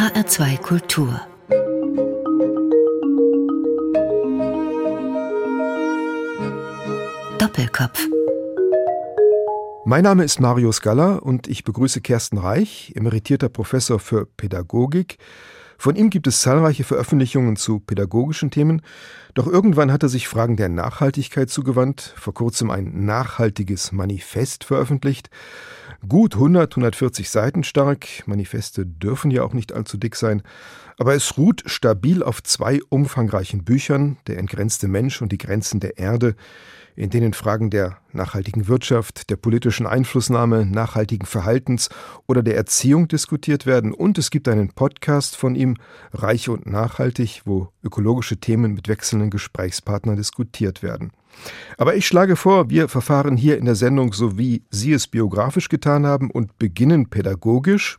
HR2 Kultur. Doppelkopf. Mein Name ist Mario Scala und ich begrüße Kersten Reich, emeritierter Professor für Pädagogik. Von ihm gibt es zahlreiche Veröffentlichungen zu pädagogischen Themen, doch irgendwann hat er sich Fragen der Nachhaltigkeit zugewandt, vor kurzem ein nachhaltiges Manifest veröffentlicht, gut 100, 140 Seiten stark, Manifeste dürfen ja auch nicht allzu dick sein, aber es ruht stabil auf zwei umfangreichen Büchern, Der entgrenzte Mensch und die Grenzen der Erde, in denen Fragen der nachhaltigen Wirtschaft, der politischen Einflussnahme, nachhaltigen Verhaltens oder der Erziehung diskutiert werden. Und es gibt einen Podcast von ihm, Reich und Nachhaltig, wo ökologische Themen mit wechselnden Gesprächspartnern diskutiert werden. Aber ich schlage vor, wir verfahren hier in der Sendung so, wie Sie es biografisch getan haben und beginnen pädagogisch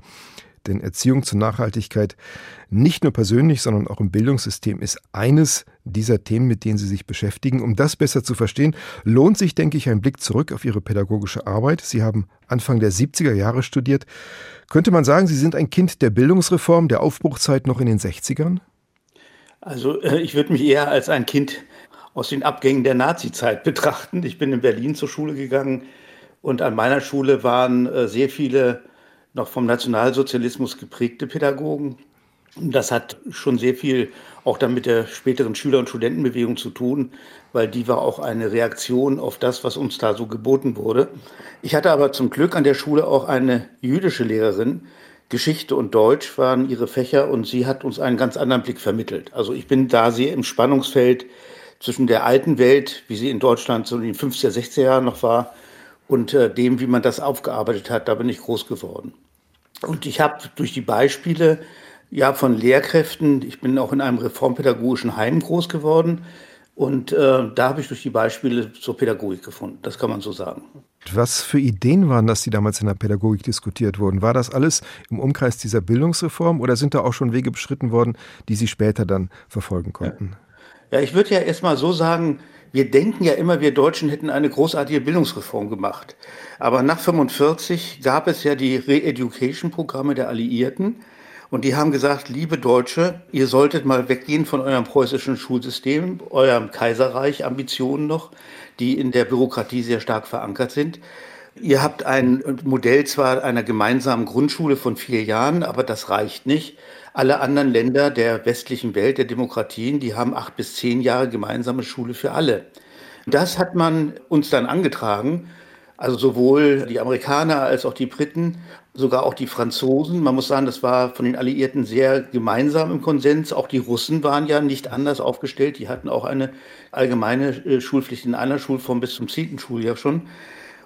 denn Erziehung zur Nachhaltigkeit nicht nur persönlich, sondern auch im Bildungssystem ist eines dieser Themen, mit denen Sie sich beschäftigen. Um das besser zu verstehen, lohnt sich, denke ich, ein Blick zurück auf Ihre pädagogische Arbeit. Sie haben Anfang der 70er Jahre studiert. Könnte man sagen, Sie sind ein Kind der Bildungsreform, der Aufbruchzeit noch in den 60ern? Also äh, ich würde mich eher als ein Kind aus den Abgängen der Nazizeit betrachten. Ich bin in Berlin zur Schule gegangen und an meiner Schule waren äh, sehr viele noch vom Nationalsozialismus geprägte Pädagogen. Das hat schon sehr viel auch dann mit der späteren Schüler- und Studentenbewegung zu tun, weil die war auch eine Reaktion auf das, was uns da so geboten wurde. Ich hatte aber zum Glück an der Schule auch eine jüdische Lehrerin. Geschichte und Deutsch waren ihre Fächer und sie hat uns einen ganz anderen Blick vermittelt. Also ich bin da sehr im Spannungsfeld zwischen der alten Welt, wie sie in Deutschland so in den 50er, 60er Jahren noch war, und äh, dem, wie man das aufgearbeitet hat, da bin ich groß geworden. Und ich habe durch die Beispiele ja von Lehrkräften, ich bin auch in einem reformpädagogischen Heim groß geworden, und äh, da habe ich durch die Beispiele zur Pädagogik gefunden. Das kann man so sagen. Was für Ideen waren das, die damals in der Pädagogik diskutiert wurden? War das alles im Umkreis dieser Bildungsreform oder sind da auch schon Wege beschritten worden, die Sie später dann verfolgen konnten? Ja, ja ich würde ja erst mal so sagen, wir denken ja immer, wir Deutschen hätten eine großartige Bildungsreform gemacht. Aber nach 45 gab es ja die Re-Education-Programme der Alliierten. Und die haben gesagt, liebe Deutsche, ihr solltet mal weggehen von eurem preußischen Schulsystem, eurem Kaiserreich, Ambitionen noch, die in der Bürokratie sehr stark verankert sind. Ihr habt ein Modell zwar einer gemeinsamen Grundschule von vier Jahren, aber das reicht nicht. Alle anderen Länder der westlichen Welt, der Demokratien, die haben acht bis zehn Jahre gemeinsame Schule für alle. Das hat man uns dann angetragen. Also sowohl die Amerikaner als auch die Briten, sogar auch die Franzosen. Man muss sagen, das war von den Alliierten sehr gemeinsam im Konsens. Auch die Russen waren ja nicht anders aufgestellt. Die hatten auch eine allgemeine äh, Schulpflicht in einer Schulform bis zum zehnten Schuljahr schon.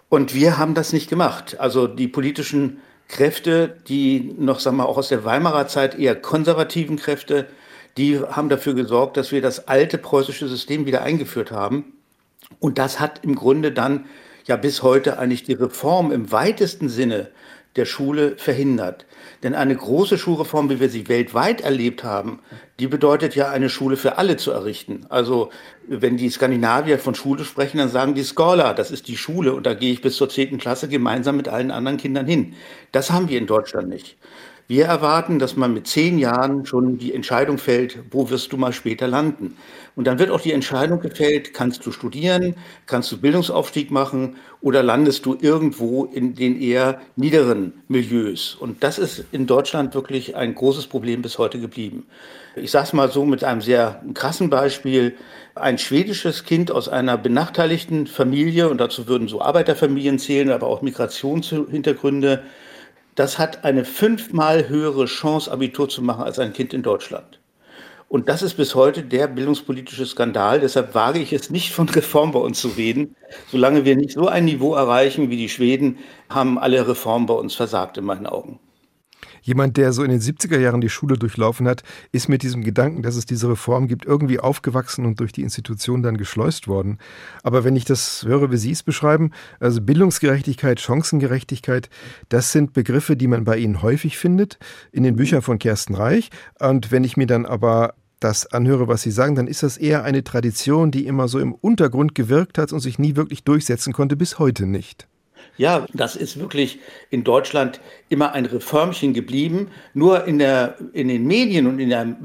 Und wir haben das nicht gemacht. Also die politischen Kräfte, die noch, sagen wir, auch aus der Weimarer Zeit eher konservativen Kräfte, die haben dafür gesorgt, dass wir das alte preußische System wieder eingeführt haben. Und das hat im Grunde dann ja bis heute eigentlich die Reform im weitesten Sinne der Schule verhindert. Denn eine große Schulreform, wie wir sie weltweit erlebt haben, die bedeutet ja, eine Schule für alle zu errichten. Also wenn die Skandinavier von Schule sprechen, dann sagen die Scholar, das ist die Schule und da gehe ich bis zur zehnten Klasse gemeinsam mit allen anderen Kindern hin. Das haben wir in Deutschland nicht. Wir erwarten, dass man mit zehn Jahren schon die Entscheidung fällt, wo wirst du mal später landen. Und dann wird auch die Entscheidung gefällt, kannst du studieren, kannst du Bildungsaufstieg machen oder landest du irgendwo in den eher niederen Milieus. Und das ist in Deutschland wirklich ein großes Problem bis heute geblieben. Ich sage es mal so mit einem sehr krassen Beispiel. Ein schwedisches Kind aus einer benachteiligten Familie, und dazu würden so Arbeiterfamilien zählen, aber auch Migrationshintergründe, das hat eine fünfmal höhere Chance, Abitur zu machen als ein Kind in Deutschland. Und das ist bis heute der bildungspolitische Skandal. Deshalb wage ich es nicht von Reform bei uns zu reden. Solange wir nicht so ein Niveau erreichen wie die Schweden, haben alle Reformen bei uns versagt in meinen Augen. Jemand, der so in den 70er Jahren die Schule durchlaufen hat, ist mit diesem Gedanken, dass es diese Reform gibt, irgendwie aufgewachsen und durch die Institution dann geschleust worden. Aber wenn ich das höre, wie Sie es beschreiben, also Bildungsgerechtigkeit, Chancengerechtigkeit, das sind Begriffe, die man bei Ihnen häufig findet, in den Büchern von Kersten Reich. Und wenn ich mir dann aber das anhöre, was Sie sagen, dann ist das eher eine Tradition, die immer so im Untergrund gewirkt hat und sich nie wirklich durchsetzen konnte, bis heute nicht. Ja, das ist wirklich in Deutschland immer ein Reformchen geblieben. Nur in, der, in den Medien und in der,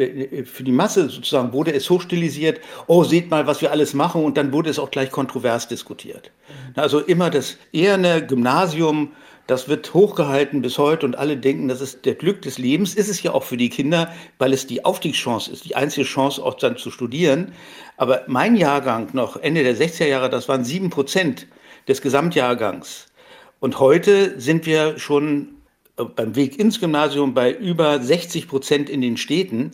für die Masse sozusagen wurde es hochstilisiert. Oh, seht mal, was wir alles machen. Und dann wurde es auch gleich kontrovers diskutiert. Also immer das eherne Gymnasium, das wird hochgehalten bis heute und alle denken, das ist der Glück des Lebens. Ist es ja auch für die Kinder, weil es die Aufstiegschance ist, die einzige Chance auch dann zu studieren. Aber mein Jahrgang noch Ende der 60er Jahre, das waren sieben Prozent des Gesamtjahrgangs. Und heute sind wir schon äh, beim Weg ins Gymnasium bei über 60 Prozent in den Städten.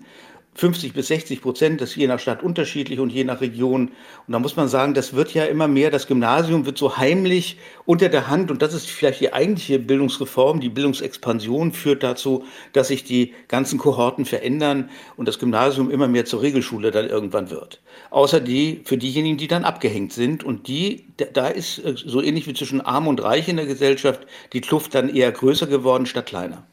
50 bis 60 Prozent, das ist je nach Stadt unterschiedlich und je nach Region. Und da muss man sagen, das wird ja immer mehr, das Gymnasium wird so heimlich unter der Hand und das ist vielleicht die eigentliche Bildungsreform, die Bildungsexpansion führt dazu, dass sich die ganzen Kohorten verändern und das Gymnasium immer mehr zur Regelschule dann irgendwann wird. Außer die, für diejenigen, die dann abgehängt sind und die, da ist äh, so ähnlich wie zwischen Arm und Reich in der Gesellschaft die Kluft dann eher größer geworden statt kleiner.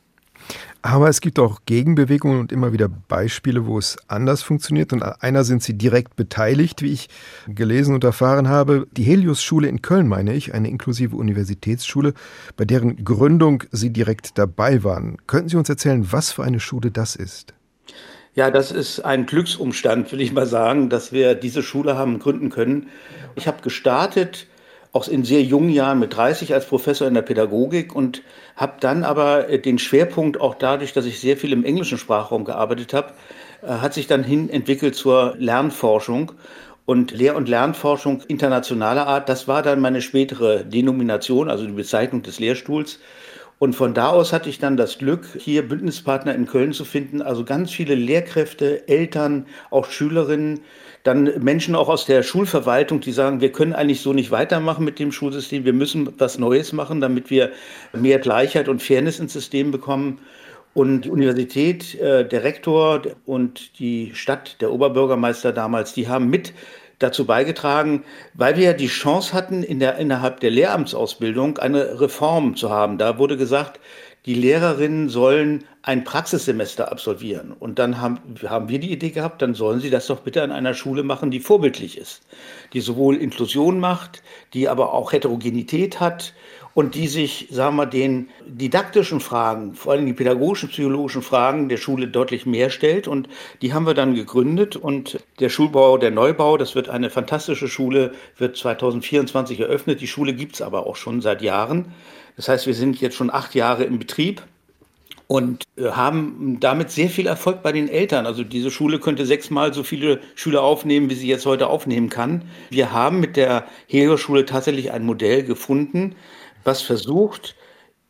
Aber es gibt auch Gegenbewegungen und immer wieder Beispiele, wo es anders funktioniert. Und einer sind Sie direkt beteiligt, wie ich gelesen und erfahren habe. Die Helios-Schule in Köln, meine ich, eine inklusive Universitätsschule, bei deren Gründung Sie direkt dabei waren. Könnten Sie uns erzählen, was für eine Schule das ist? Ja, das ist ein Glücksumstand, will ich mal sagen, dass wir diese Schule haben gründen können. Ich habe gestartet auch in sehr jungen Jahren mit 30 als Professor in der Pädagogik und habe dann aber äh, den Schwerpunkt auch dadurch, dass ich sehr viel im englischen Sprachraum gearbeitet habe, äh, hat sich dann hin entwickelt zur Lernforschung. Und Lehr- und Lernforschung internationaler Art, das war dann meine spätere Denomination, also die Bezeichnung des Lehrstuhls. Und von da aus hatte ich dann das Glück, hier Bündnispartner in Köln zu finden, also ganz viele Lehrkräfte, Eltern, auch Schülerinnen, dann Menschen auch aus der Schulverwaltung, die sagen, wir können eigentlich so nicht weitermachen mit dem Schulsystem, wir müssen was Neues machen, damit wir mehr Gleichheit und Fairness ins System bekommen. Und die Universität, äh, der Rektor und die Stadt, der Oberbürgermeister damals, die haben mit dazu beigetragen, weil wir ja die Chance hatten, in der, innerhalb der Lehramtsausbildung eine Reform zu haben. Da wurde gesagt, die Lehrerinnen sollen ein Praxissemester absolvieren. Und dann haben, haben wir die Idee gehabt, dann sollen sie das doch bitte an einer Schule machen, die vorbildlich ist, die sowohl Inklusion macht, die aber auch Heterogenität hat und die sich, sagen wir, den didaktischen Fragen, vor allem die pädagogischen, psychologischen Fragen der Schule deutlich mehr stellt. Und die haben wir dann gegründet. Und der Schulbau, der Neubau, das wird eine fantastische Schule, wird 2024 eröffnet. Die Schule gibt's aber auch schon seit Jahren. Das heißt, wir sind jetzt schon acht Jahre im Betrieb und äh, haben damit sehr viel Erfolg bei den Eltern. Also diese Schule könnte sechsmal so viele Schüler aufnehmen, wie sie jetzt heute aufnehmen kann. Wir haben mit der Helios-Schule tatsächlich ein Modell gefunden, was versucht,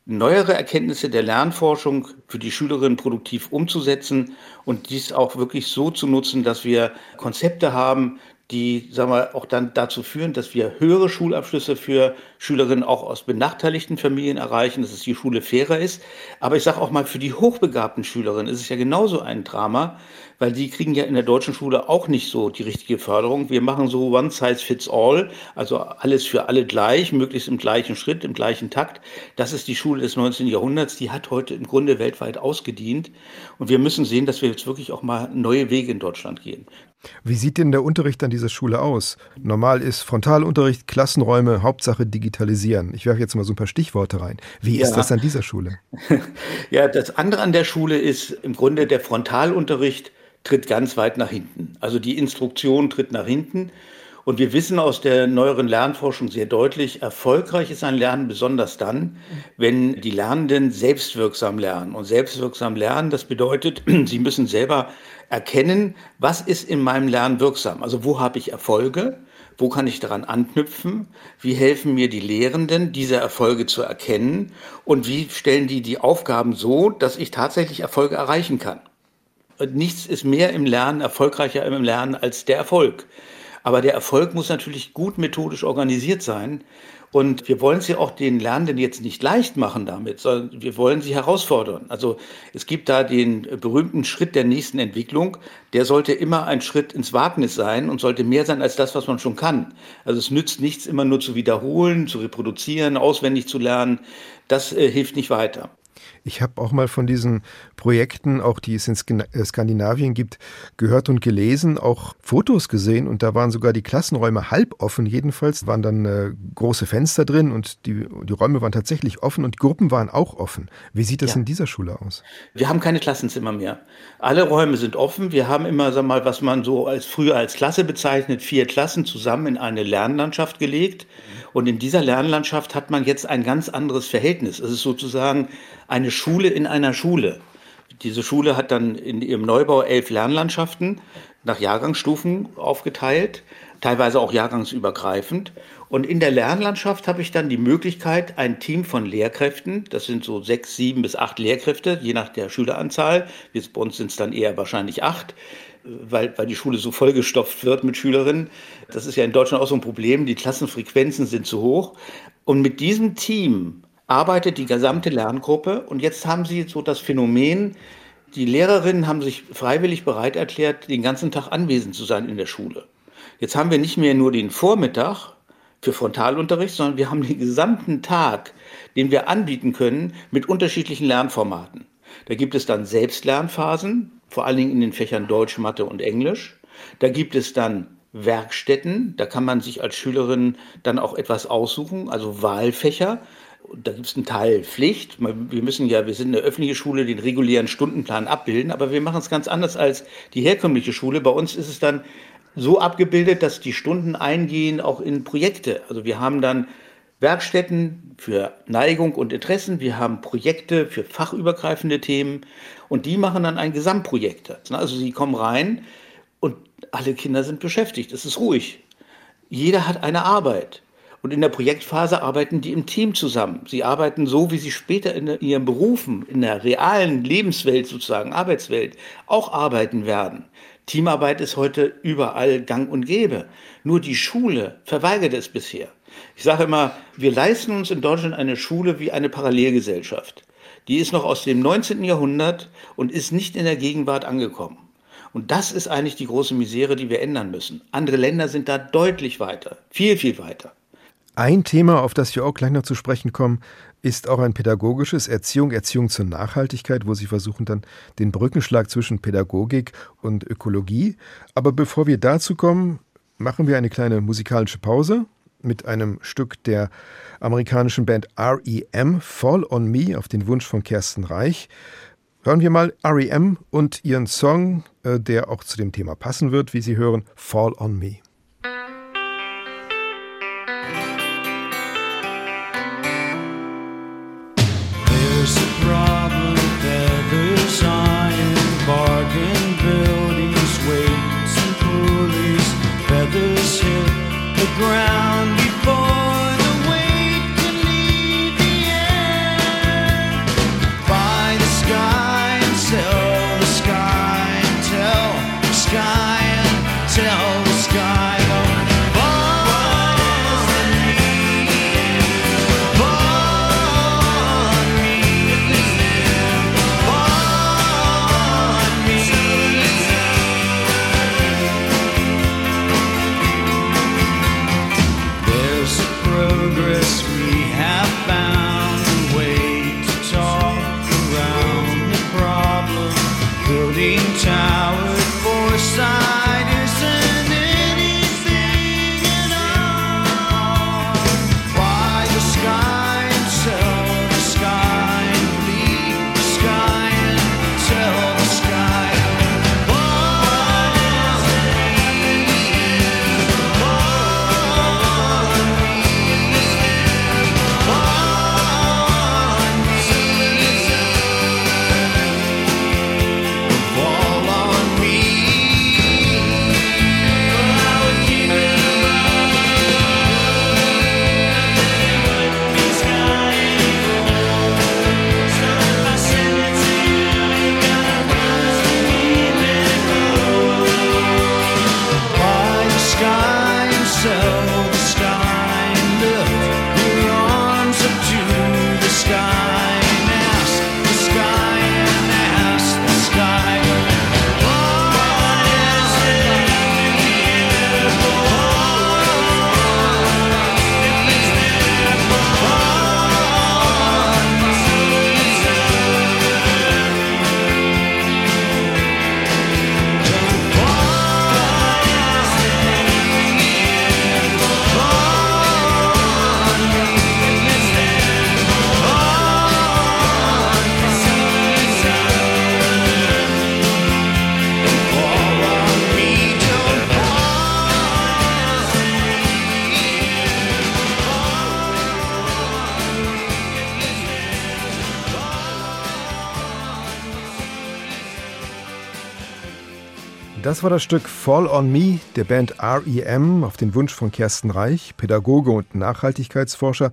neuere Erkenntnisse der Lernforschung für die Schülerinnen produktiv umzusetzen und dies auch wirklich so zu nutzen, dass wir Konzepte haben, die sagen wir, auch dann dazu führen, dass wir höhere Schulabschlüsse für Schülerinnen auch aus benachteiligten Familien erreichen, dass es die Schule fairer ist. Aber ich sage auch mal, für die hochbegabten Schülerinnen ist es ja genauso ein Drama, weil die kriegen ja in der deutschen Schule auch nicht so die richtige Förderung. Wir machen so One Size Fits All, also alles für alle gleich, möglichst im gleichen Schritt, im gleichen Takt. Das ist die Schule des 19. Jahrhunderts, die hat heute im Grunde weltweit ausgedient. Und wir müssen sehen, dass wir jetzt wirklich auch mal neue Wege in Deutschland gehen. Wie sieht denn der Unterricht an dieser Schule aus? Normal ist Frontalunterricht, Klassenräume, Hauptsache digitalisieren. Ich werfe jetzt mal so ein paar Stichworte rein. Wie ja. ist das an dieser Schule? Ja, das andere an der Schule ist im Grunde der Frontalunterricht tritt ganz weit nach hinten. Also die Instruktion tritt nach hinten. Und wir wissen aus der neueren Lernforschung sehr deutlich, erfolgreich ist ein Lernen besonders dann, wenn die Lernenden selbstwirksam lernen. Und selbstwirksam lernen, das bedeutet, sie müssen selber erkennen, was ist in meinem Lernen wirksam. Also wo habe ich Erfolge? Wo kann ich daran anknüpfen? Wie helfen mir die Lehrenden, diese Erfolge zu erkennen? Und wie stellen die die Aufgaben so, dass ich tatsächlich Erfolge erreichen kann? Und nichts ist mehr im Lernen, erfolgreicher im Lernen als der Erfolg. Aber der Erfolg muss natürlich gut methodisch organisiert sein. Und wir wollen es ja auch den Lernenden jetzt nicht leicht machen damit, sondern wir wollen sie herausfordern. Also es gibt da den berühmten Schritt der nächsten Entwicklung. Der sollte immer ein Schritt ins Wagnis sein und sollte mehr sein als das, was man schon kann. Also es nützt nichts, immer nur zu wiederholen, zu reproduzieren, auswendig zu lernen. Das äh, hilft nicht weiter. Ich habe auch mal von diesen Projekten, auch die es in äh, Skandinavien gibt, gehört und gelesen, auch Fotos gesehen und da waren sogar die Klassenräume halb offen. Jedenfalls waren dann äh, große Fenster drin und die, die Räume waren tatsächlich offen und die Gruppen waren auch offen. Wie sieht das ja. in dieser Schule aus? Wir haben keine Klassenzimmer mehr. Alle Räume sind offen. Wir haben immer, sag mal, was man so als früher als Klasse bezeichnet, vier Klassen zusammen in eine Lernlandschaft gelegt. Und in dieser Lernlandschaft hat man jetzt ein ganz anderes Verhältnis. Es ist sozusagen eine Schule in einer Schule. Diese Schule hat dann in ihrem Neubau elf Lernlandschaften nach Jahrgangsstufen aufgeteilt, teilweise auch jahrgangsübergreifend. Und in der Lernlandschaft habe ich dann die Möglichkeit, ein Team von Lehrkräften, das sind so sechs, sieben bis acht Lehrkräfte, je nach der Schüleranzahl, bei uns sind es dann eher wahrscheinlich acht, weil, weil die Schule so vollgestopft wird mit Schülerinnen. Das ist ja in Deutschland auch so ein Problem, die Klassenfrequenzen sind zu hoch. Und mit diesem Team arbeitet die gesamte Lerngruppe und jetzt haben sie so das Phänomen, die Lehrerinnen haben sich freiwillig bereit erklärt, den ganzen Tag anwesend zu sein in der Schule. Jetzt haben wir nicht mehr nur den Vormittag für Frontalunterricht, sondern wir haben den gesamten Tag, den wir anbieten können mit unterschiedlichen Lernformaten. Da gibt es dann Selbstlernphasen, vor allen Dingen in den Fächern Deutsch, Mathe und Englisch. Da gibt es dann Werkstätten, da kann man sich als Schülerin dann auch etwas aussuchen, also Wahlfächer. Da gibt es einen Teil Pflicht. Wir müssen ja, wir sind eine öffentliche Schule, den regulären Stundenplan abbilden, aber wir machen es ganz anders als die herkömmliche Schule. Bei uns ist es dann so abgebildet, dass die Stunden eingehen auch in Projekte. Also wir haben dann Werkstätten für Neigung und Interessen, wir haben Projekte für fachübergreifende Themen und die machen dann ein Gesamtprojekt. Also sie kommen rein und alle Kinder sind beschäftigt, es ist ruhig. Jeder hat eine Arbeit. Und in der Projektphase arbeiten die im Team zusammen. Sie arbeiten so, wie sie später in ihren Berufen, in der realen Lebenswelt sozusagen, Arbeitswelt, auch arbeiten werden. Teamarbeit ist heute überall gang und gäbe. Nur die Schule verweigert es bisher. Ich sage immer, wir leisten uns in Deutschland eine Schule wie eine Parallelgesellschaft. Die ist noch aus dem 19. Jahrhundert und ist nicht in der Gegenwart angekommen. Und das ist eigentlich die große Misere, die wir ändern müssen. Andere Länder sind da deutlich weiter, viel, viel weiter. Ein Thema, auf das wir auch gleich noch zu sprechen kommen, ist auch ein pädagogisches Erziehung, Erziehung zur Nachhaltigkeit, wo Sie versuchen dann den Brückenschlag zwischen Pädagogik und Ökologie. Aber bevor wir dazu kommen, machen wir eine kleine musikalische Pause mit einem Stück der amerikanischen Band REM, Fall on Me, auf den Wunsch von Kersten Reich. Hören wir mal REM und ihren Song, äh, der auch zu dem Thema passen wird, wie Sie hören, Fall on Me. fall Das war das Stück Fall on Me der Band REM auf den Wunsch von Kersten Reich, Pädagoge und Nachhaltigkeitsforscher.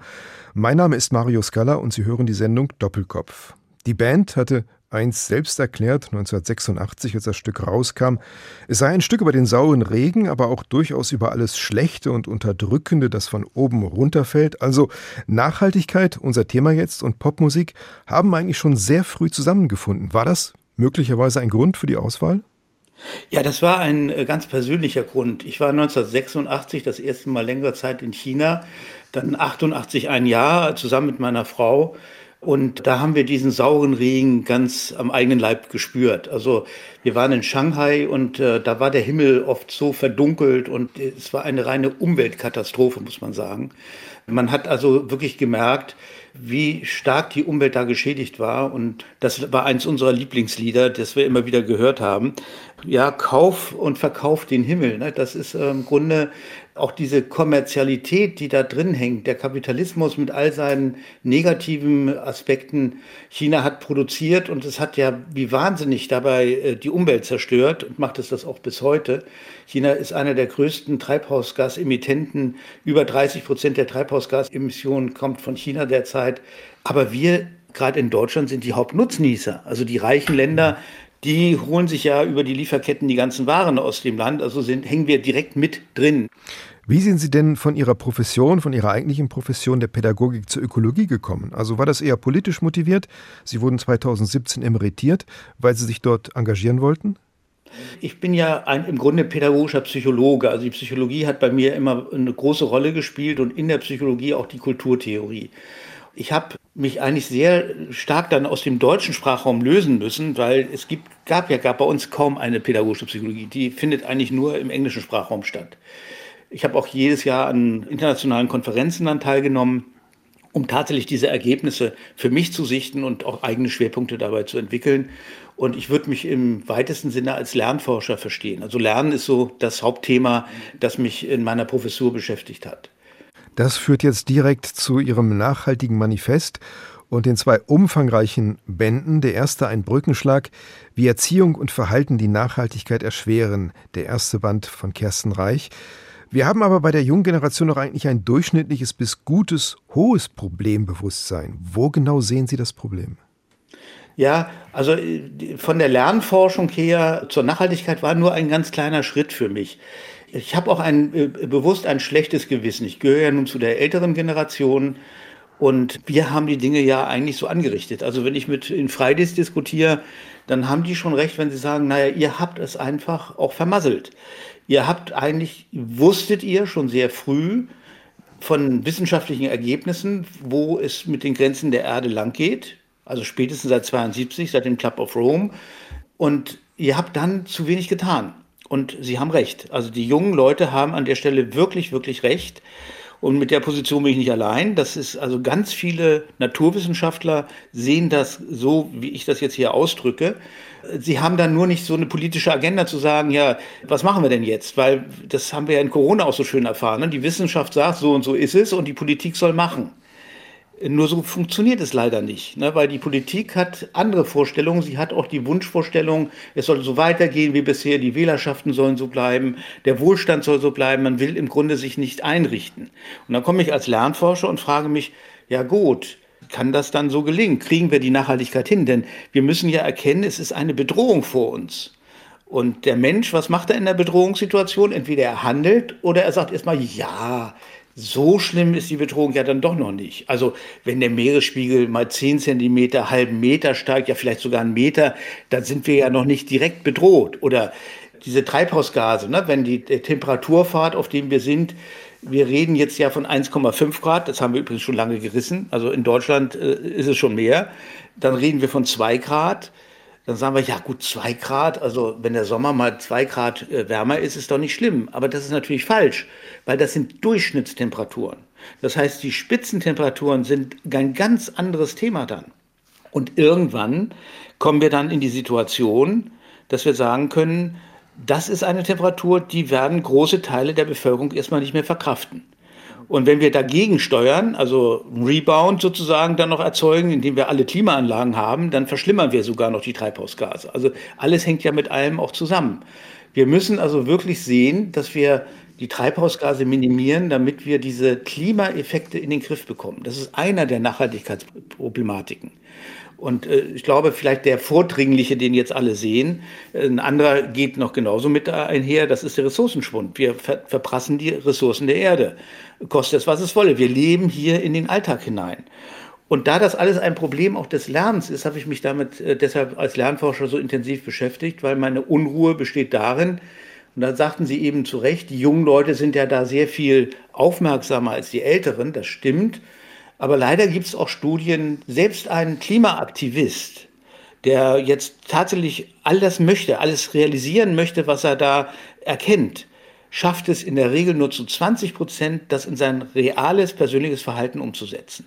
Mein Name ist Mario Scala und Sie hören die Sendung Doppelkopf. Die Band hatte einst selbst erklärt, 1986, als das Stück rauskam, es sei ein Stück über den sauren Regen, aber auch durchaus über alles Schlechte und Unterdrückende, das von oben runterfällt. Also Nachhaltigkeit, unser Thema jetzt, und Popmusik haben eigentlich schon sehr früh zusammengefunden. War das möglicherweise ein Grund für die Auswahl? Ja, das war ein äh, ganz persönlicher Grund. Ich war 1986 das erste Mal längere Zeit in China, dann 88 ein Jahr zusammen mit meiner Frau. Und da haben wir diesen sauren Regen ganz am eigenen Leib gespürt. Also wir waren in Shanghai und äh, da war der Himmel oft so verdunkelt und es war eine reine Umweltkatastrophe, muss man sagen. Man hat also wirklich gemerkt, wie stark die Umwelt da geschädigt war. Und das war eins unserer Lieblingslieder, das wir immer wieder gehört haben. Ja, Kauf und Verkauf den Himmel. Ne? Das ist äh, im Grunde auch diese Kommerzialität, die da drin hängt, der Kapitalismus mit all seinen negativen Aspekten. China hat produziert und es hat ja wie wahnsinnig dabei äh, die Umwelt zerstört und macht es das auch bis heute. China ist einer der größten Treibhausgasemittenten. Über 30 Prozent der Treibhausgasemissionen kommt von China derzeit. Aber wir, gerade in Deutschland, sind die Hauptnutznießer. Also die reichen Länder, die holen sich ja über die Lieferketten die ganzen Waren aus dem Land. Also sind, hängen wir direkt mit drin. Wie sind Sie denn von Ihrer Profession, von Ihrer eigentlichen Profession der Pädagogik zur Ökologie gekommen? Also war das eher politisch motiviert? Sie wurden 2017 emeritiert, weil Sie sich dort engagieren wollten? Ich bin ja ein, im Grunde pädagogischer Psychologe. Also die Psychologie hat bei mir immer eine große Rolle gespielt und in der Psychologie auch die Kulturtheorie. Ich habe mich eigentlich sehr stark dann aus dem deutschen Sprachraum lösen müssen, weil es gibt, gab ja gab bei uns kaum eine pädagogische Psychologie. Die findet eigentlich nur im englischen Sprachraum statt. Ich habe auch jedes Jahr an internationalen Konferenzen dann teilgenommen, um tatsächlich diese Ergebnisse für mich zu sichten und auch eigene Schwerpunkte dabei zu entwickeln. Und ich würde mich im weitesten Sinne als Lernforscher verstehen. Also Lernen ist so das Hauptthema, das mich in meiner Professur beschäftigt hat. Das führt jetzt direkt zu Ihrem nachhaltigen Manifest und den zwei umfangreichen Bänden. Der erste ein Brückenschlag, wie Erziehung und Verhalten die Nachhaltigkeit erschweren. Der erste Band von Kersten Reich. Wir haben aber bei der jungen Generation noch eigentlich ein durchschnittliches bis gutes, hohes Problembewusstsein. Wo genau sehen Sie das Problem? Ja, also äh, von der Lernforschung her zur Nachhaltigkeit war nur ein ganz kleiner Schritt für mich. Ich habe auch ein, äh, bewusst ein schlechtes Gewissen. Ich gehöre ja nun zu der älteren Generation und wir haben die Dinge ja eigentlich so angerichtet. Also wenn ich mit in Fridays diskutiere, dann haben die schon recht, wenn sie sagen, naja, ihr habt es einfach auch vermasselt. Ihr habt eigentlich, wusstet ihr schon sehr früh von wissenschaftlichen Ergebnissen, wo es mit den Grenzen der Erde lang geht also spätestens seit 72, seit dem Club of Rome. Und ihr habt dann zu wenig getan. Und Sie haben recht. Also die jungen Leute haben an der Stelle wirklich, wirklich recht. Und mit der Position bin ich nicht allein. Das ist also ganz viele Naturwissenschaftler sehen das so, wie ich das jetzt hier ausdrücke. Sie haben dann nur nicht so eine politische Agenda zu sagen, ja, was machen wir denn jetzt? Weil das haben wir ja in Corona auch so schön erfahren. Ne? Die Wissenschaft sagt, so und so ist es und die Politik soll machen. Nur so funktioniert es leider nicht, ne? weil die Politik hat andere Vorstellungen. Sie hat auch die Wunschvorstellung, es soll so weitergehen wie bisher, die Wählerschaften sollen so bleiben, der Wohlstand soll so bleiben. Man will im Grunde sich nicht einrichten. Und dann komme ich als Lernforscher und frage mich, ja gut, kann das dann so gelingen? Kriegen wir die Nachhaltigkeit hin? Denn wir müssen ja erkennen, es ist eine Bedrohung vor uns. Und der Mensch, was macht er in der Bedrohungssituation? Entweder er handelt oder er sagt erstmal, ja, so schlimm ist die Bedrohung ja dann doch noch nicht. Also wenn der Meeresspiegel mal 10 Zentimeter, halben Meter steigt, ja vielleicht sogar einen Meter, dann sind wir ja noch nicht direkt bedroht. Oder diese Treibhausgase, ne, wenn die Temperaturfahrt, auf dem wir sind, wir reden jetzt ja von 1,5 Grad, das haben wir übrigens schon lange gerissen, also in Deutschland äh, ist es schon mehr. Dann reden wir von 2 Grad dann sagen wir, ja gut, zwei Grad, also wenn der Sommer mal zwei Grad äh, wärmer ist, ist doch nicht schlimm. Aber das ist natürlich falsch, weil das sind Durchschnittstemperaturen. Das heißt, die Spitzentemperaturen sind ein ganz anderes Thema dann. Und irgendwann kommen wir dann in die Situation, dass wir sagen können, das ist eine Temperatur, die werden große Teile der Bevölkerung erstmal nicht mehr verkraften. Und wenn wir dagegen steuern, also Rebound sozusagen dann noch erzeugen, indem wir alle Klimaanlagen haben, dann verschlimmern wir sogar noch die Treibhausgase. Also alles hängt ja mit allem auch zusammen. Wir müssen also wirklich sehen, dass wir die Treibhausgase minimieren, damit wir diese Klimaeffekte in den Griff bekommen. Das ist einer der Nachhaltigkeitsproblematiken. Und äh, ich glaube, vielleicht der vordringliche, den jetzt alle sehen, äh, ein anderer geht noch genauso mit einher, das ist der Ressourcenschwund. Wir ver verprassen die Ressourcen der Erde. Kostet es, was es wolle. Wir leben hier in den Alltag hinein. Und da das alles ein Problem auch des Lernens ist, habe ich mich damit äh, deshalb als Lernforscher so intensiv beschäftigt, weil meine Unruhe besteht darin, und da sagten Sie eben zu Recht, die jungen Leute sind ja da sehr viel aufmerksamer als die Älteren, das stimmt. Aber leider gibt es auch Studien, selbst ein Klimaaktivist, der jetzt tatsächlich all das möchte, alles realisieren möchte, was er da erkennt, schafft es in der Regel nur zu 20 Prozent, das in sein reales persönliches Verhalten umzusetzen.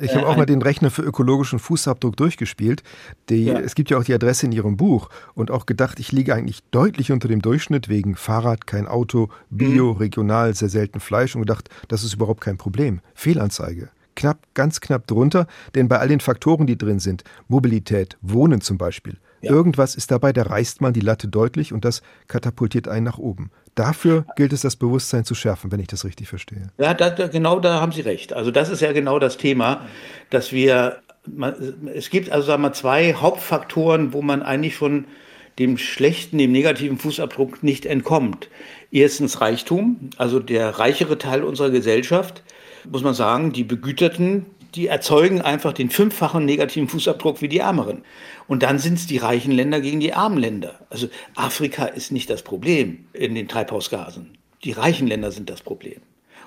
Ich habe auch mal den Rechner für ökologischen Fußabdruck durchgespielt. Die, ja. Es gibt ja auch die Adresse in Ihrem Buch und auch gedacht, ich liege eigentlich deutlich unter dem Durchschnitt wegen Fahrrad, kein Auto, Bio, mhm. regional, sehr selten Fleisch und gedacht, das ist überhaupt kein Problem. Fehlanzeige knapp, ganz knapp drunter, denn bei all den Faktoren, die drin sind, Mobilität, Wohnen zum Beispiel, ja. irgendwas ist dabei, da reißt man die Latte deutlich und das katapultiert einen nach oben. Dafür gilt es, das Bewusstsein zu schärfen, wenn ich das richtig verstehe. Ja, da, genau da haben Sie recht. Also das ist ja genau das Thema, dass wir, man, es gibt also sagen wir, zwei Hauptfaktoren, wo man eigentlich von dem schlechten, dem negativen Fußabdruck nicht entkommt. Erstens Reichtum, also der reichere Teil unserer Gesellschaft, muss man sagen, die Begüterten, die erzeugen einfach den fünffachen negativen Fußabdruck wie die Ärmeren. Und dann sind es die reichen Länder gegen die armen Länder. Also Afrika ist nicht das Problem in den Treibhausgasen. Die reichen Länder sind das Problem.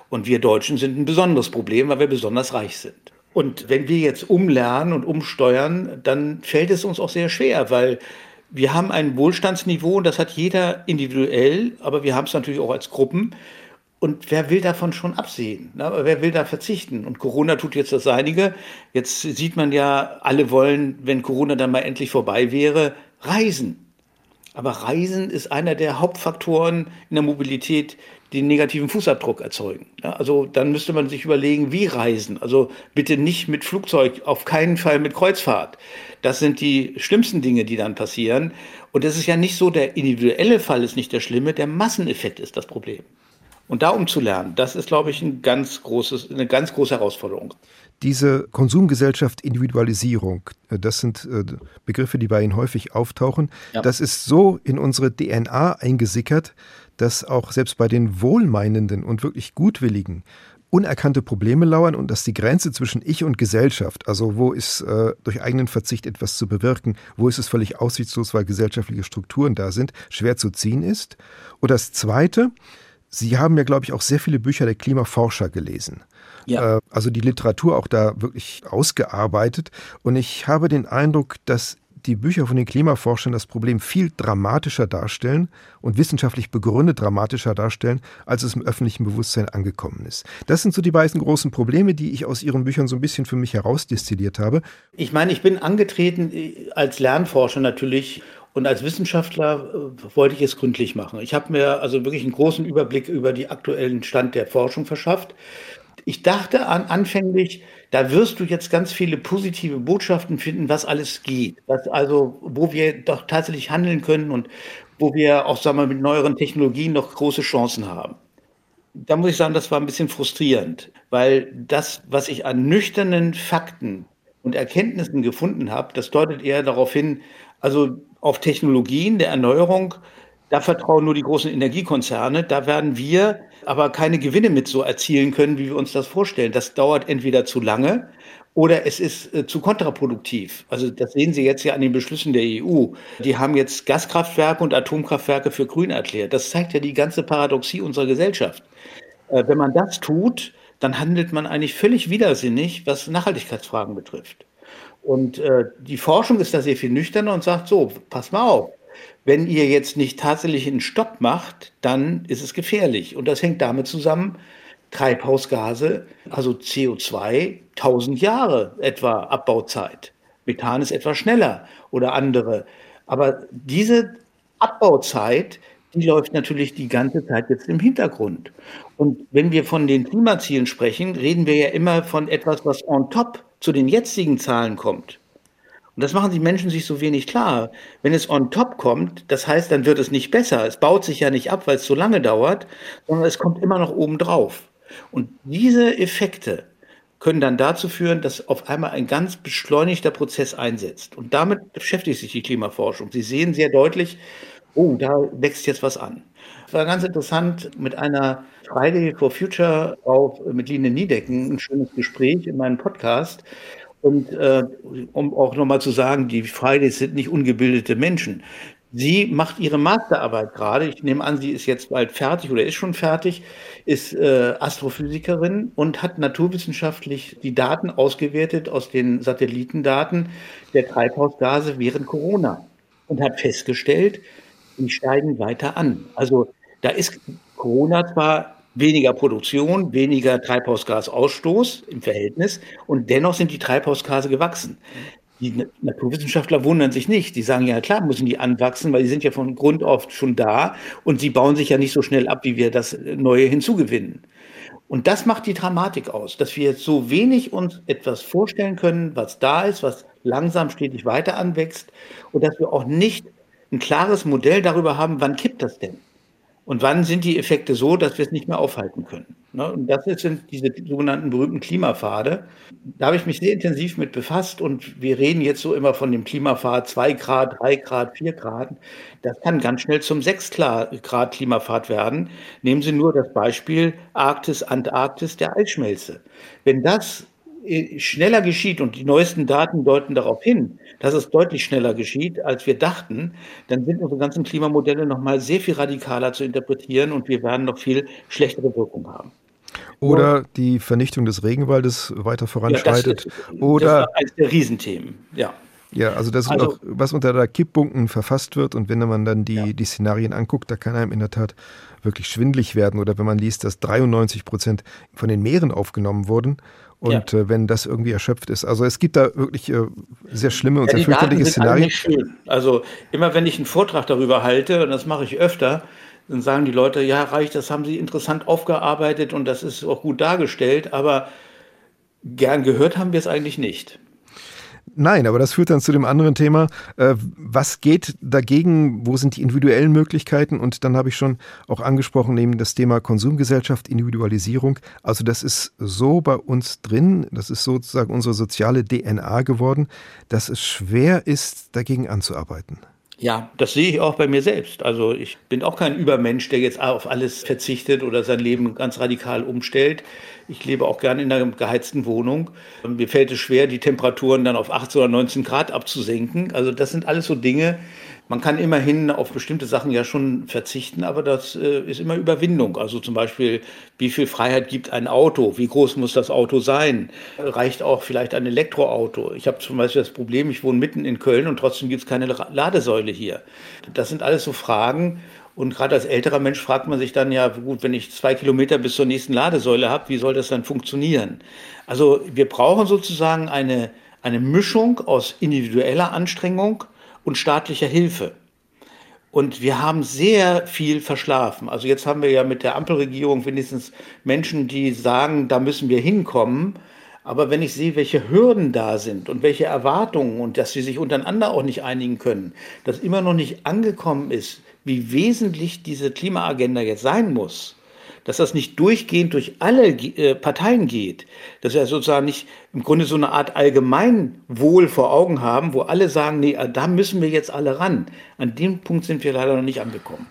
Und wir Deutschen sind ein besonderes Problem, weil wir besonders reich sind. Und wenn wir jetzt umlernen und umsteuern, dann fällt es uns auch sehr schwer, weil wir haben ein Wohlstandsniveau, das hat jeder individuell, aber wir haben es natürlich auch als Gruppen. Und wer will davon schon absehen? Ne? Wer will da verzichten? Und Corona tut jetzt das Seinige. Jetzt sieht man ja, alle wollen, wenn Corona dann mal endlich vorbei wäre, reisen. Aber Reisen ist einer der Hauptfaktoren in der Mobilität, die den negativen Fußabdruck erzeugen. Ja, also dann müsste man sich überlegen, wie reisen. Also bitte nicht mit Flugzeug, auf keinen Fall mit Kreuzfahrt. Das sind die schlimmsten Dinge, die dann passieren. Und das ist ja nicht so, der individuelle Fall ist nicht der schlimme, der Masseneffekt ist das Problem. Und da umzulernen, das ist, glaube ich, ein ganz großes, eine ganz große Herausforderung. Diese Konsumgesellschaft Individualisierung, äh, das sind äh, Begriffe, die bei Ihnen häufig auftauchen. Ja. Das ist so in unsere DNA eingesickert, dass auch selbst bei den Wohlmeinenden und wirklich Gutwilligen unerkannte Probleme lauern und dass die Grenze zwischen Ich und Gesellschaft, also wo ist äh, durch eigenen Verzicht etwas zu bewirken, wo ist es völlig aussichtslos, weil gesellschaftliche Strukturen da sind, schwer zu ziehen ist. Und das Zweite, Sie haben ja, glaube ich, auch sehr viele Bücher der Klimaforscher gelesen. Ja. Äh, also die Literatur auch da wirklich ausgearbeitet. Und ich habe den Eindruck, dass die Bücher von den Klimaforschern das Problem viel dramatischer darstellen und wissenschaftlich begründet dramatischer darstellen, als es im öffentlichen Bewusstsein angekommen ist. Das sind so die beiden großen Probleme, die ich aus Ihren Büchern so ein bisschen für mich herausdestilliert habe. Ich meine, ich bin angetreten äh, als Lernforscher natürlich und als Wissenschaftler äh, wollte ich es gründlich machen. Ich habe mir also wirklich einen großen Überblick über den aktuellen Stand der Forschung verschafft. Ich dachte an, anfänglich, da wirst du jetzt ganz viele positive Botschaften finden, was alles geht. Was also, wo wir doch tatsächlich handeln können und wo wir auch, sagen wir, mit neueren Technologien noch große Chancen haben. Da muss ich sagen, das war ein bisschen frustrierend, weil das, was ich an nüchternen Fakten und Erkenntnissen gefunden habe, das deutet eher darauf hin, also auf Technologien der Erneuerung, da vertrauen nur die großen Energiekonzerne. Da werden wir aber keine Gewinne mit so erzielen können, wie wir uns das vorstellen. Das dauert entweder zu lange oder es ist äh, zu kontraproduktiv. Also das sehen Sie jetzt ja an den Beschlüssen der EU. Die haben jetzt Gaskraftwerke und Atomkraftwerke für grün erklärt. Das zeigt ja die ganze Paradoxie unserer Gesellschaft. Äh, wenn man das tut, dann handelt man eigentlich völlig widersinnig, was Nachhaltigkeitsfragen betrifft. Und äh, die Forschung ist da sehr viel nüchterner und sagt so, pass mal auf, wenn ihr jetzt nicht tatsächlich einen Stopp macht, dann ist es gefährlich. Und das hängt damit zusammen, Treibhausgase, also CO2, 1000 Jahre etwa Abbauzeit. Methan ist etwas schneller oder andere. Aber diese Abbauzeit, die läuft natürlich die ganze Zeit jetzt im Hintergrund. Und wenn wir von den Klimazielen sprechen, reden wir ja immer von etwas, was on top zu den jetzigen Zahlen kommt. Und das machen die Menschen sich so wenig klar. Wenn es on top kommt, das heißt, dann wird es nicht besser. Es baut sich ja nicht ab, weil es so lange dauert, sondern es kommt immer noch oben drauf. Und diese Effekte können dann dazu führen, dass auf einmal ein ganz beschleunigter Prozess einsetzt. Und damit beschäftigt sich die Klimaforschung. Sie sehen sehr deutlich, oh, da wächst jetzt was an. Es war ganz interessant mit einer Friday for Future auf, mit Line Niedecken, ein schönes Gespräch in meinem Podcast. Und äh, um auch nochmal zu sagen, die Fridays sind nicht ungebildete Menschen. Sie macht ihre Masterarbeit gerade. Ich nehme an, sie ist jetzt bald fertig oder ist schon fertig, ist äh, Astrophysikerin und hat naturwissenschaftlich die Daten ausgewertet aus den Satellitendaten der Treibhausgase während Corona und hat festgestellt, die steigen weiter an. Also da ist Corona zwar weniger Produktion, weniger Treibhausgasausstoß im Verhältnis und dennoch sind die Treibhausgase gewachsen. Die Naturwissenschaftler wundern sich nicht. Die sagen ja, klar müssen die anwachsen, weil die sind ja von Grund auf schon da und sie bauen sich ja nicht so schnell ab, wie wir das Neue hinzugewinnen. Und das macht die Dramatik aus, dass wir jetzt so wenig uns etwas vorstellen können, was da ist, was langsam stetig weiter anwächst und dass wir auch nicht ein klares Modell darüber haben, wann kippt das denn? Und wann sind die Effekte so, dass wir es nicht mehr aufhalten können? Ne? Und das sind diese sogenannten berühmten Klimapfade. Da habe ich mich sehr intensiv mit befasst und wir reden jetzt so immer von dem Klimapfad 2 Grad, 3 Grad, 4 Grad. Das kann ganz schnell zum 6 Grad Klimapfad werden. Nehmen Sie nur das Beispiel Arktis, Antarktis, der Eisschmelze. Wenn das äh, schneller geschieht und die neuesten Daten deuten darauf hin, dass es deutlich schneller geschieht, als wir dachten, dann sind unsere ganzen Klimamodelle noch mal sehr viel radikaler zu interpretieren und wir werden noch viel schlechtere Wirkung haben. Oder und, die Vernichtung des Regenwaldes weiter voranschreitet. Ja, das, oder das eines der Riesenthemen, ja. Ja, also das ist also, auch, was unter der Kipppunkten verfasst wird und wenn man dann die, ja. die Szenarien anguckt, da kann einem in der Tat wirklich schwindlig werden. Oder wenn man liest, dass 93 Prozent von den Meeren aufgenommen wurden und ja. äh, wenn das irgendwie erschöpft ist. Also es gibt da wirklich äh, sehr schlimme und ja, sehr fürchterliche Szenarien. Schön. Also immer wenn ich einen Vortrag darüber halte, und das mache ich öfter, dann sagen die Leute, ja, Reich, das haben Sie interessant aufgearbeitet und das ist auch gut dargestellt, aber gern gehört haben wir es eigentlich nicht. Nein, aber das führt dann zu dem anderen Thema. Äh, was geht dagegen? Wo sind die individuellen Möglichkeiten? Und dann habe ich schon auch angesprochen, eben das Thema Konsumgesellschaft, Individualisierung. Also das ist so bei uns drin, das ist sozusagen unsere soziale DNA geworden, dass es schwer ist, dagegen anzuarbeiten. Ja, das sehe ich auch bei mir selbst. Also ich bin auch kein Übermensch, der jetzt auf alles verzichtet oder sein Leben ganz radikal umstellt. Ich lebe auch gerne in einer geheizten Wohnung. Mir fällt es schwer, die Temperaturen dann auf 18 oder 19 Grad abzusenken. Also das sind alles so Dinge, man kann immerhin auf bestimmte Sachen ja schon verzichten, aber das äh, ist immer Überwindung. Also zum Beispiel, wie viel Freiheit gibt ein Auto? Wie groß muss das Auto sein? Reicht auch vielleicht ein Elektroauto? Ich habe zum Beispiel das Problem, ich wohne mitten in Köln und trotzdem gibt es keine Ladesäule hier. Das sind alles so Fragen. Und gerade als älterer Mensch fragt man sich dann ja, gut, wenn ich zwei Kilometer bis zur nächsten Ladesäule habe, wie soll das dann funktionieren? Also wir brauchen sozusagen eine, eine Mischung aus individueller Anstrengung und staatlicher Hilfe. Und wir haben sehr viel verschlafen. Also jetzt haben wir ja mit der Ampelregierung wenigstens Menschen, die sagen, da müssen wir hinkommen. Aber wenn ich sehe, welche Hürden da sind und welche Erwartungen und dass sie sich untereinander auch nicht einigen können, dass immer noch nicht angekommen ist, wie wesentlich diese Klimaagenda jetzt sein muss, dass das nicht durchgehend durch alle äh, Parteien geht, dass wir sozusagen nicht im Grunde so eine Art Allgemeinwohl vor Augen haben, wo alle sagen, nee, da müssen wir jetzt alle ran. An dem Punkt sind wir leider noch nicht angekommen.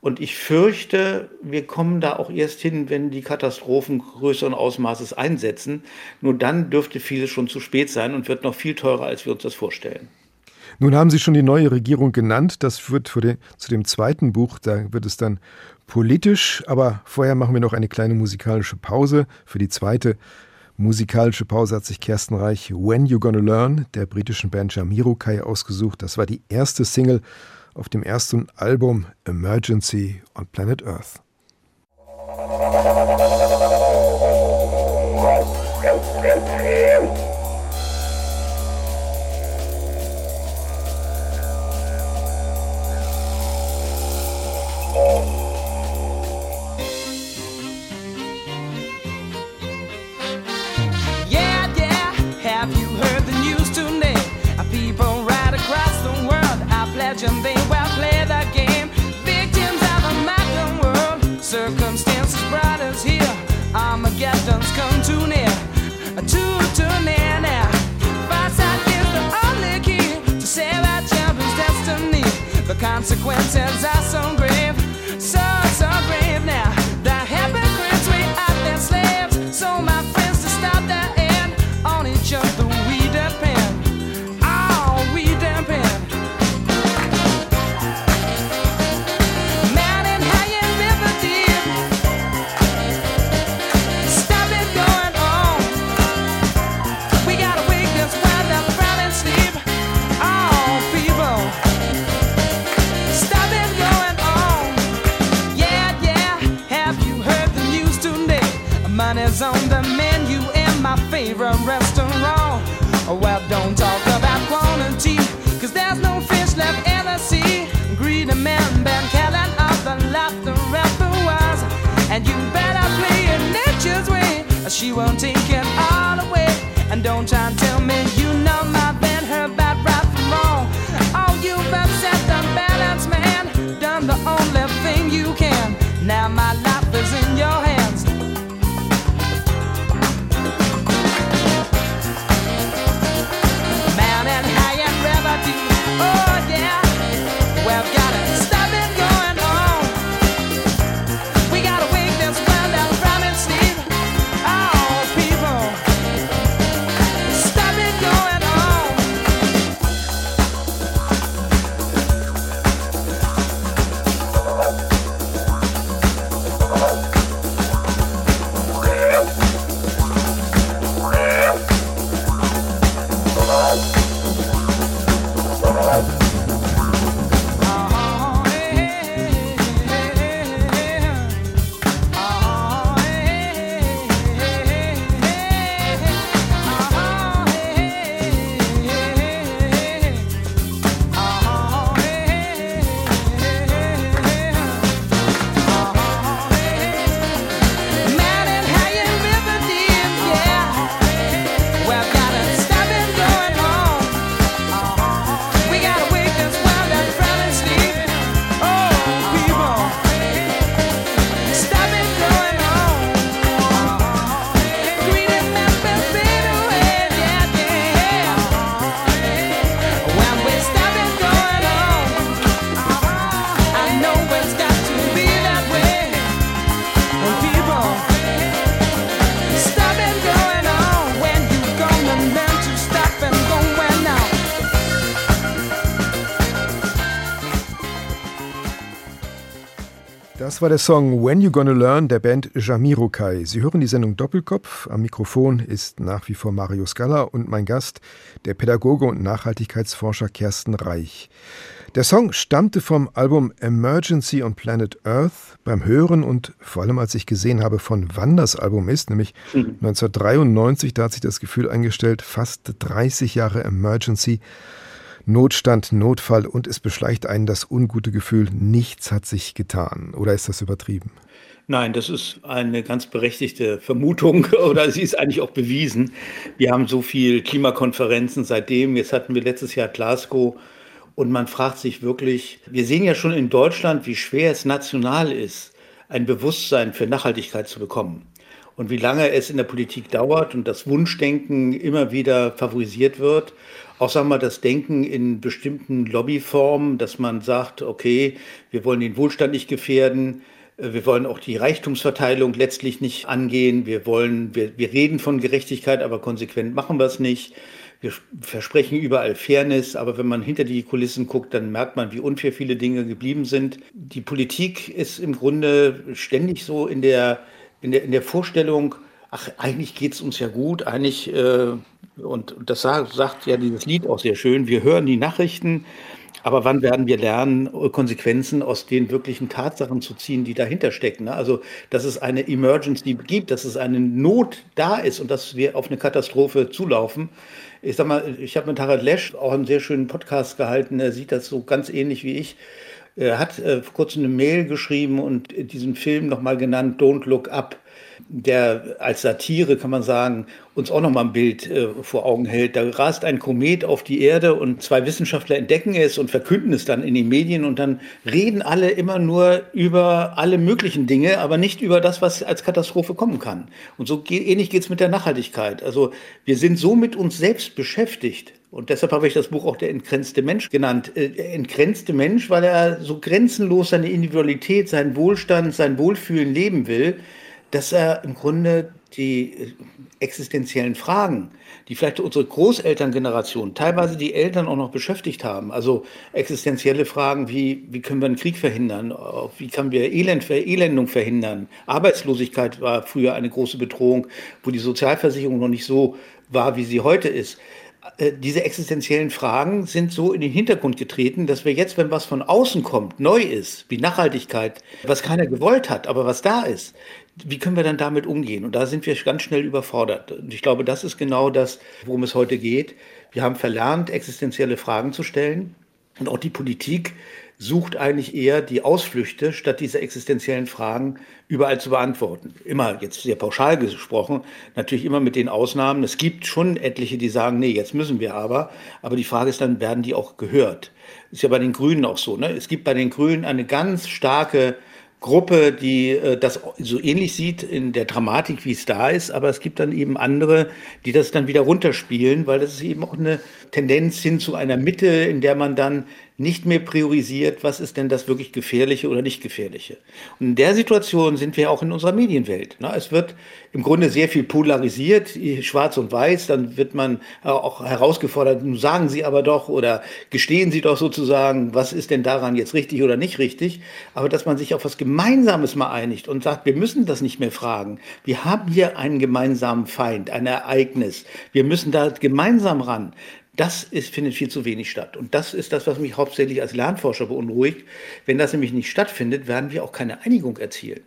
Und ich fürchte, wir kommen da auch erst hin, wenn die Katastrophen größeren Ausmaßes einsetzen. Nur dann dürfte vieles schon zu spät sein und wird noch viel teurer, als wir uns das vorstellen. Nun haben Sie schon die neue Regierung genannt. Das für den, zu dem zweiten Buch, da wird es dann politisch. Aber vorher machen wir noch eine kleine musikalische Pause. Für die zweite musikalische Pause hat sich Kersten Reich When You Gonna Learn der britischen Band Jamiroquai ausgesucht. Das war die erste Single auf dem ersten Album Emergency on Planet Earth. consequences Das war der Song When You Gonna Learn der Band Jamiroquai. Sie hören die Sendung Doppelkopf. Am Mikrofon ist nach wie vor Mario Scala und mein Gast, der Pädagoge und Nachhaltigkeitsforscher Kersten Reich. Der Song stammte vom Album Emergency on Planet Earth. Beim Hören und vor allem als ich gesehen habe, von wann das Album ist, nämlich 1993, da hat sich das Gefühl eingestellt, fast 30 Jahre Emergency. Notstand, Notfall und es beschleicht einen das ungute Gefühl, nichts hat sich getan. Oder ist das übertrieben? Nein, das ist eine ganz berechtigte Vermutung oder sie ist eigentlich auch bewiesen. Wir haben so viel Klimakonferenzen seitdem. Jetzt hatten wir letztes Jahr Glasgow und man fragt sich wirklich, wir sehen ja schon in Deutschland, wie schwer es national ist, ein Bewusstsein für Nachhaltigkeit zu bekommen. Und wie lange es in der Politik dauert und das Wunschdenken immer wieder favorisiert wird. Auch sagen wir das Denken in bestimmten Lobbyformen, dass man sagt, okay, wir wollen den Wohlstand nicht gefährden, äh, wir wollen auch die Reichtumsverteilung letztlich nicht angehen. Wir wollen, wir, wir reden von Gerechtigkeit, aber konsequent machen wir es nicht. Wir versprechen überall Fairness, aber wenn man hinter die Kulissen guckt, dann merkt man, wie unfair viele Dinge geblieben sind. Die Politik ist im Grunde ständig so in der, in der, in der Vorstellung, ach, eigentlich geht es uns ja gut, eigentlich, äh, und das sagt, sagt ja dieses Lied auch sehr schön, wir hören die Nachrichten, aber wann werden wir lernen, Konsequenzen aus den wirklichen Tatsachen zu ziehen, die dahinter stecken? ne? Also, dass es eine Emergency gibt, dass es eine Not da ist und dass wir auf eine Katastrophe zulaufen. Ich sag mal, ich habe mit Harald Lesch auch einen sehr schönen Podcast gehalten. Er sieht das so ganz ähnlich wie ich. Er hat äh, kurzem eine Mail geschrieben und diesen Film nochmal genannt, Don't Look Up. Der als Satire, kann man sagen, uns auch nochmal ein Bild äh, vor Augen hält. Da rast ein Komet auf die Erde und zwei Wissenschaftler entdecken es und verkünden es dann in den Medien und dann reden alle immer nur über alle möglichen Dinge, aber nicht über das, was als Katastrophe kommen kann. Und so ähnlich geht es mit der Nachhaltigkeit. Also wir sind so mit uns selbst beschäftigt, und deshalb habe ich das Buch auch der entgrenzte Mensch genannt. Äh, entgrenzte Mensch, weil er so grenzenlos seine Individualität, seinen Wohlstand, sein Wohlfühlen leben will, dass er im Grunde die äh, existenziellen Fragen, die vielleicht unsere Großelterngeneration, teilweise die Eltern auch noch beschäftigt haben, also existenzielle Fragen wie, wie können wir einen Krieg verhindern, wie können wir Elend, Elendung verhindern. Arbeitslosigkeit war früher eine große Bedrohung, wo die Sozialversicherung noch nicht so war, wie sie heute ist. Äh, diese existenziellen Fragen sind so in den Hintergrund getreten, dass wir jetzt, wenn was von außen kommt, neu ist, wie Nachhaltigkeit, was keiner gewollt hat, aber was da ist, wie können wir dann damit umgehen? Und da sind wir ganz schnell überfordert. Und ich glaube, das ist genau das, worum es heute geht. Wir haben verlernt, existenzielle Fragen zu stellen. Und auch die Politik sucht eigentlich eher die Ausflüchte, statt diese existenziellen Fragen überall zu beantworten. Immer jetzt sehr pauschal gesprochen, natürlich immer mit den Ausnahmen. Es gibt schon etliche, die sagen, nee, jetzt müssen wir aber. Aber die Frage ist dann, werden die auch gehört? Ist ja bei den Grünen auch so. Ne? Es gibt bei den Grünen eine ganz starke Gruppe, die äh, das so ähnlich sieht in der Dramatik, wie es da ist, aber es gibt dann eben andere, die das dann wieder runterspielen, weil das ist eben auch eine Tendenz hin zu einer Mitte, in der man dann nicht mehr priorisiert, was ist denn das wirklich Gefährliche oder nicht Gefährliche. Und in der Situation sind wir auch in unserer Medienwelt. Ne? Es wird im Grunde sehr viel polarisiert, schwarz und weiß, dann wird man auch herausgefordert, sagen Sie aber doch oder gestehen Sie doch sozusagen, was ist denn daran jetzt richtig oder nicht richtig. Aber dass man sich auf was Gemeinsames mal einigt und sagt, wir müssen das nicht mehr fragen. Wir haben hier einen gemeinsamen Feind, ein Ereignis. Wir müssen da gemeinsam ran. Das ist, findet viel zu wenig statt. Und das ist das, was mich hauptsächlich als Lernforscher beunruhigt. Wenn das nämlich nicht stattfindet, werden wir auch keine Einigung erzielen.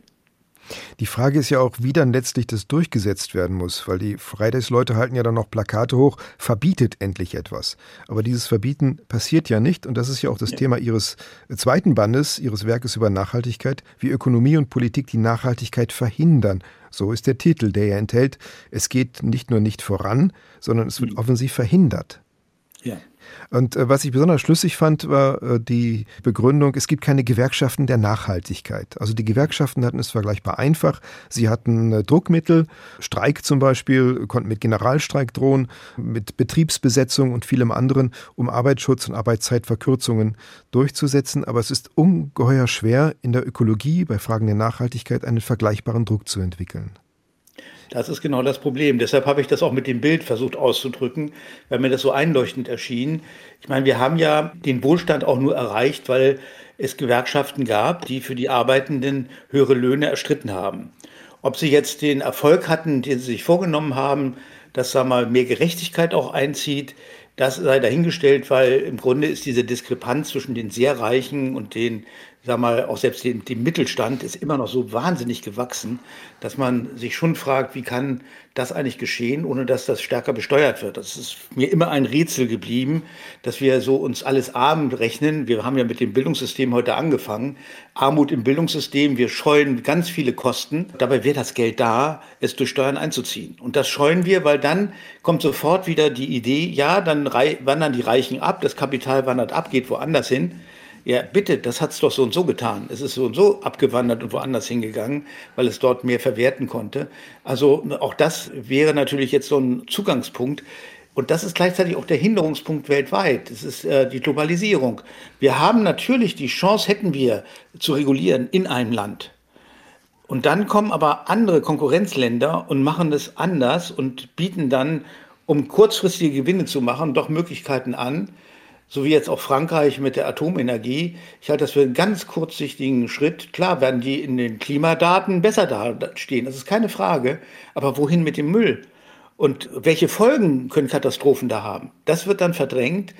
Die Frage ist ja auch, wie dann letztlich das durchgesetzt werden muss, weil die Fridays-Leute halten ja dann noch Plakate hoch, verbietet endlich etwas. Aber dieses Verbieten passiert ja nicht und das ist ja auch das ja. Thema Ihres zweiten Bandes, Ihres Werkes über Nachhaltigkeit, wie Ökonomie und Politik die Nachhaltigkeit verhindern. So ist der Titel, der ja enthält, es geht nicht nur nicht voran, sondern es wird mhm. offensiv verhindert. Und äh, was ich besonders schlüssig fand, war äh, die Begründung, es gibt keine Gewerkschaften der Nachhaltigkeit. Also die Gewerkschaften hatten es vergleichbar einfach. Sie hatten äh, Druckmittel, Streik zum Beispiel, konnten mit Generalstreik drohen, mit Betriebsbesetzung und vielem anderen, um Arbeitsschutz und Arbeitszeitverkürzungen durchzusetzen. Aber es ist ungeheuer schwer, in der Ökologie bei Fragen der Nachhaltigkeit einen vergleichbaren Druck zu entwickeln. Das ist genau das Problem. Deshalb habe ich das auch mit dem Bild versucht auszudrücken, weil mir das so einleuchtend erschien. Ich meine, wir haben ja den Wohlstand auch nur erreicht, weil es Gewerkschaften gab, die für die Arbeitenden höhere Löhne erstritten haben. Ob sie jetzt den Erfolg hatten, den sie sich vorgenommen haben, dass da mal mehr Gerechtigkeit auch einzieht, das sei dahingestellt, weil im Grunde ist diese Diskrepanz zwischen den sehr Reichen und den sag mal, auch selbst dem, dem, Mittelstand ist immer noch so wahnsinnig gewachsen, dass man sich schon fragt, wie kann das eigentlich geschehen, ohne dass das stärker besteuert wird. Das ist mir immer ein Rätsel geblieben, dass wir so uns alles arm rechnen. Wir haben ja mit dem Bildungssystem heute angefangen. Armut im Bildungssystem, wir scheuen ganz viele Kosten. Dabei wäre das Geld da, es durch Steuern einzuziehen. Und das scheuen wir, weil dann kommt sofort wieder die Idee, ja, dann wandern die Reichen ab, das Kapital wandert ab, geht woanders hin. Ja, bitte, das hat es doch so und so getan. Es ist so und so abgewandert und woanders hingegangen, weil es dort mehr verwerten konnte. Also auch das wäre natürlich jetzt so ein Zugangspunkt. Und das ist gleichzeitig auch der Hinderungspunkt weltweit. Das ist äh, die Globalisierung. Wir haben natürlich die Chance, hätten wir, zu regulieren in einem Land. Und dann kommen aber andere Konkurrenzländer und machen es anders und bieten dann, um kurzfristige Gewinne zu machen, doch Möglichkeiten an, so wie jetzt auch Frankreich mit der Atomenergie. Ich halte das für einen ganz kurzsichtigen Schritt. Klar werden die in den Klimadaten besser dastehen, das ist keine Frage. Aber wohin mit dem Müll? Und welche Folgen können Katastrophen da haben? Das wird dann verdrängt.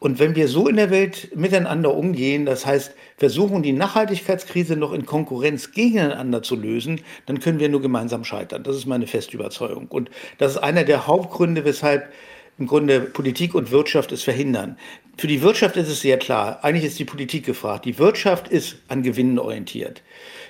Und wenn wir so in der Welt miteinander umgehen, das heißt, versuchen, die Nachhaltigkeitskrise noch in Konkurrenz gegeneinander zu lösen, dann können wir nur gemeinsam scheitern. Das ist meine feste Überzeugung. Und das ist einer der Hauptgründe, weshalb im Grunde Politik und Wirtschaft es verhindern. Für die Wirtschaft ist es sehr klar. Eigentlich ist die Politik gefragt. Die Wirtschaft ist an Gewinnen orientiert.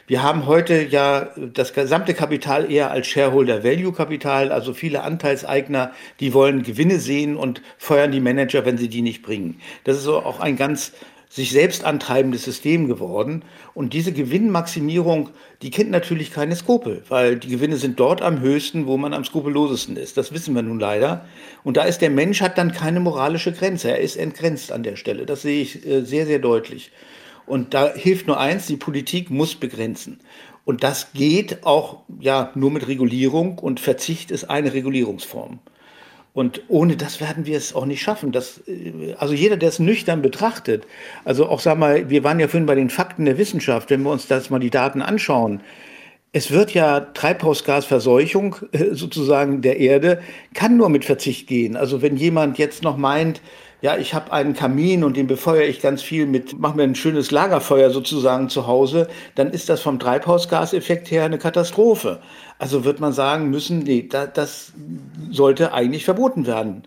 Wir haben heute ja das gesamte Kapital eher als Shareholder Value Kapital, also viele Anteilseigner, die wollen Gewinne sehen und feuern die Manager, wenn sie die nicht bringen. Das ist auch ein ganz sich selbst antreibendes System geworden. Und diese Gewinnmaximierung, die kennt natürlich keine Skrupel, weil die Gewinne sind dort am höchsten, wo man am skrupellosesten ist. Das wissen wir nun leider. Und da ist der Mensch hat dann keine moralische Grenze. Er ist entgrenzt an der Stelle. Das sehe ich äh, sehr, sehr deutlich. Und da hilft nur eins, die Politik muss begrenzen. Und das geht auch ja nur mit Regulierung und Verzicht ist eine Regulierungsform. Und ohne das werden wir es auch nicht schaffen. Das, äh, also jeder, der es nüchtern betrachtet, also auch sag mal, wir waren ja vorhin bei den Fakten der Wissenschaft, wenn wir uns das mal die Daten anschauen. Es wird ja Treibhausgasverseuchung äh, sozusagen der Erde, kann nur mit Verzicht gehen. Also wenn jemand jetzt noch meint, ja, ich habe einen Kamin und den befeuere ich ganz viel mit, machen wir ein schönes Lagerfeuer sozusagen zu Hause, dann ist das vom Treibhausgaseffekt her eine Katastrophe. Also wird man sagen müssen, nee, da, das sollte eigentlich verboten werden.